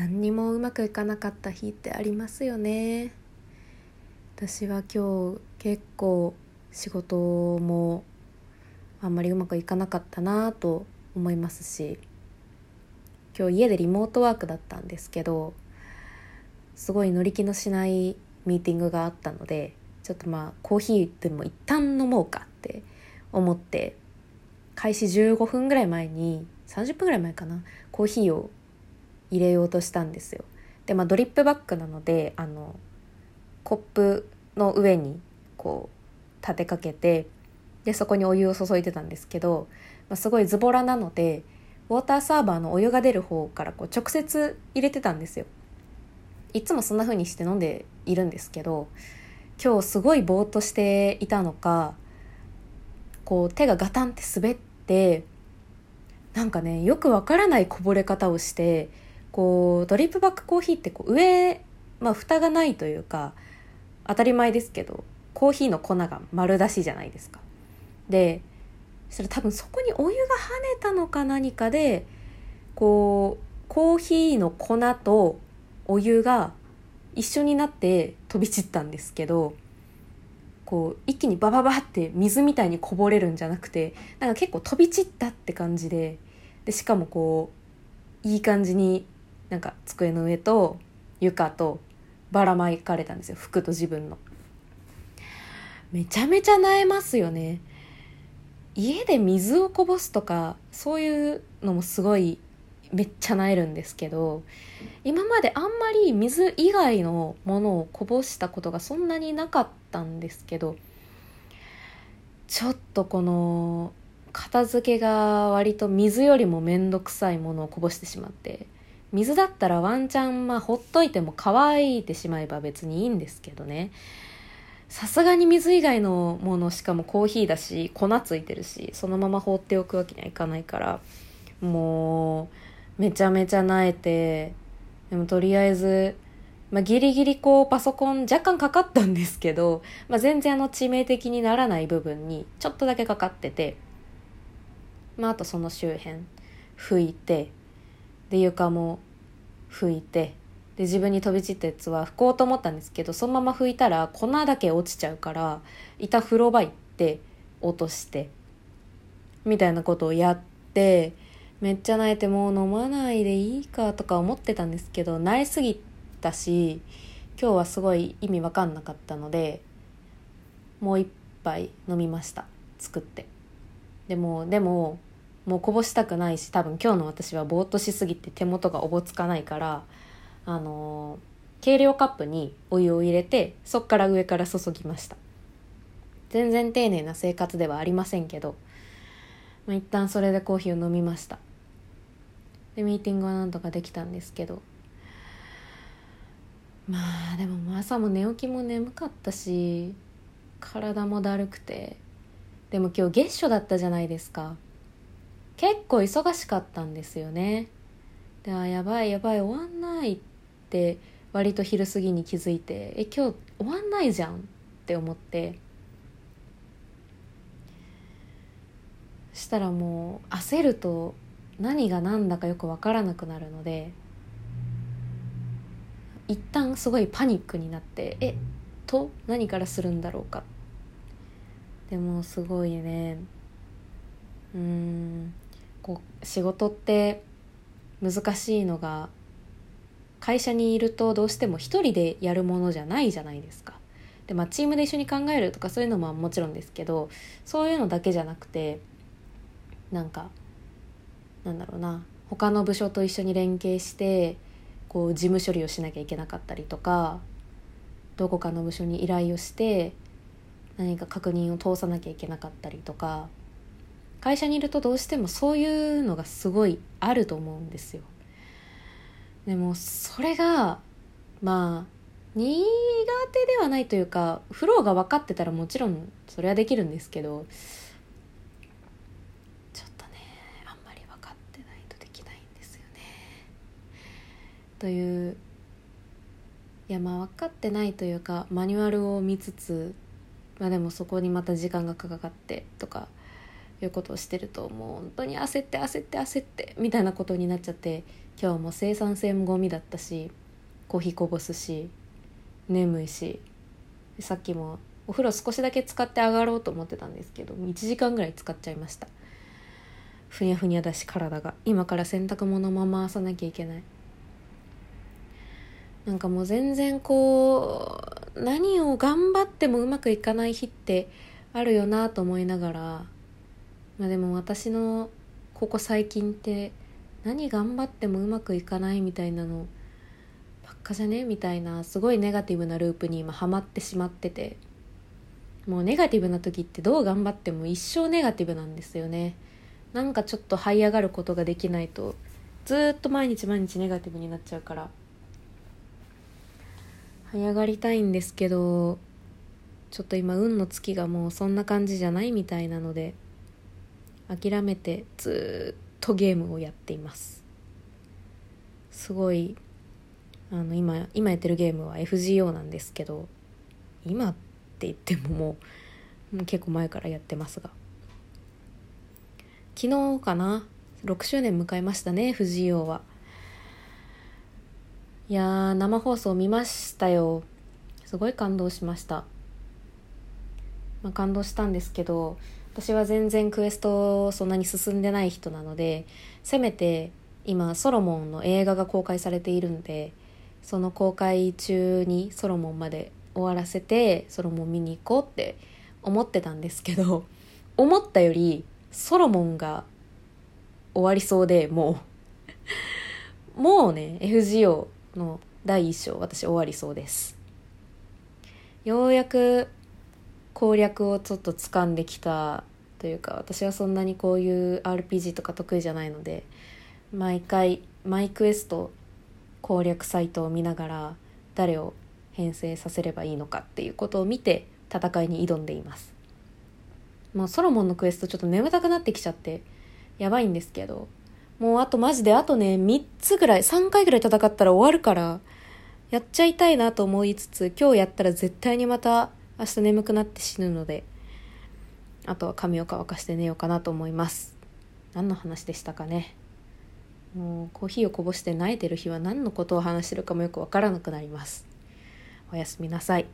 何にもうまくいかなかった日ってありますよね。私は今日結構仕事もあんまりうまくいかなかったなと思いますし今日家でリモートワークだったんですけどすごい乗り気のしないミーティングがあったのでちょっとまあコーヒーでも一旦飲もうかって思って開始15分ぐらい前に30分ぐらい前かなコーヒーを入れようとしたんですよ。でまあドリップバッグなのであのコップの上にこう立てかけてでそこにお湯を注いでたんですけど、まあ、すごいズボラなのでウォーターサーバーのお湯が出る方からこう直接入れてたんですよ。いつもそんな風にして飲んでいるんですけど今日すごいぼーっとしていたのかこう手がガタンって滑ってなんかねよくわからないこぼれ方をしてこうドリップバックコーヒーってこう上、まあ、蓋がないというか当たり前ですけどコーヒーの粉が丸出しじゃないですか。でそれ多分そこにお湯が跳ねたのか何かでこうコーヒーの粉とお湯が一緒になって飛び散ったんですけどこう一気にバババって水みたいにこぼれるんじゃなくてなんか結構飛び散ったって感じででしかもこういい感じになんか机の上と床とばらまかれたんですよ服と自分の。めちゃめちゃ萎えますよね。家で水をこぼすとかそういうのもすごいめっちゃなえるんですけど今まであんまり水以外のものをこぼしたことがそんなになかったんですけどちょっとこの片付けが割と水よりも面倒くさいものをこぼしてしまって水だったらワンチャンまあほっといても乾いてしまえば別にいいんですけどね。さすがに水以外のものしかもコーヒーだし粉ついてるしそのまま放っておくわけにはいかないからもうめちゃめちゃなえてでもとりあえず、まあ、ギリギリこうパソコン若干かかったんですけど、まあ、全然あの致命的にならない部分にちょっとだけかかってて、まあ、あとその周辺拭いてで床も拭いてで自分に飛び散ったやつは拭こうと思ったんですけどそのまま拭いたら粉だけ落ちちゃうからいた風呂場行って落としてみたいなことをやってめっちゃ泣いてもう飲まないでいいかとか思ってたんですけど泣いすぎたし今日はすごい意味わかんなかったのでもう一杯飲みました。作って。でもでももうこぼしたくないし多分今日の私はぼーっとしすぎて手元がおぼつかないからあのー、計量カップにお湯を入れてそっから上から注ぎました。全然丁寧な生活ではありませんけど、まあ、一旦それでコーヒーを飲みました。でミーティングはなんとかできたんですけど。まあでも朝も寝起きも眠かったし体もだるくて。でも今日月初だったじゃないですか。結構忙しかったんですよね。であやばいやばい終わんないって割と昼過ぎに気づいてえ今日終わんないじゃんって思って。したらもう焦ると何が何だかよく分からなくなるので一旦すごいパニックになってえと何からするんだろうか。でもすごいね。うん。こう仕事って難しいのが会社にいるとどうしても一人でやるものじゃないじゃないですか。でまあチームで一緒に考えるとかそういうのももちろんですけどそういうのだけじゃなくてなんかなんだろうな他の部署と一緒に連携してこう事務処理をしなきゃいけなかったりとかどこかの部署に依頼をして何か確認を通さなきゃいけなかったりとか会社にいるとどうしてもそういうのがすごいあると思うんですよ。でもそれがまあ苦手ではないというかフローが分かってたらもちろんそれはできるんですけどちょっとねあんまり分かってないとできないんですよねといういやまあ分かってないというかマニュアルを見つつまあでもそこにまた時間がかかってとかいうことをしてるともう本当に焦って焦って焦ってみたいなことになっちゃって今日も生産性もゴミだったしコーヒーこぼすし眠いしさっきもお風呂少しだけ使って上がろうと思ってたんですけど1時間ぐらい使っちゃいました。ふにゃふにゃだし体が。今から洗濯物も回さなきゃいけない。なんかもう全然こう何を頑張ってもうまくいかない日ってあるよなと思いながらまあでも私のここ最近って何頑張ってもうまくいかないみたいなのばっかじゃね？みたいなすごいネガティブなループに今ハマってしまっててもうネガティブな時ってどう頑張っても一生ネガティブなんですよね。なんかちょっと這い上がることができないとずっと毎日毎日ネガティブになっちゃうから這い上がりたいんですけどちょっと今運の月がもうそんな感じじゃないみたいなので諦めてずっとゲームをやっています。すごいあの今今やってるゲームは FGO なんですけど今って言ってももうもう結構前からやってますが。昨日かな？6周年迎えましたね FGO は。いや生放送見ましたよ。すごい感動しました、まあ、感動したんですけど私は全然クエストそんなに進んでない人なのでせめて今ソロモンの映画が公開されているんでその公開中にソロモンまで終わらせてソロモン見に行こうって思ってたんですけど思ったよりソロモンが終わりそうでもう。もうね FGO の第一章私終わりそうです。ようやく攻略をちょっと掴んできたというか私はそんなにこういう RPG とか得意じゃないので毎回マイクエスト攻略サイトを見ながら誰を編成させればいいのかっていうことを見て戦いに挑んでいます。もうソロモンのクエストちょっと眠たくなってきちゃってやばいんですけどもうあとマジであとね、3つぐらい、3回ぐらい戦ったら終わるから、やっちゃいたいなと思いつつ、今日やったら絶対にまた明日眠くなって死ぬので、あとは髪を乾かして寝ようかなと思います。何の話でしたかね。もうコーヒーをこぼして泣いてる日は何のことを話してるかもよくわからなくなります。おやすみなさい。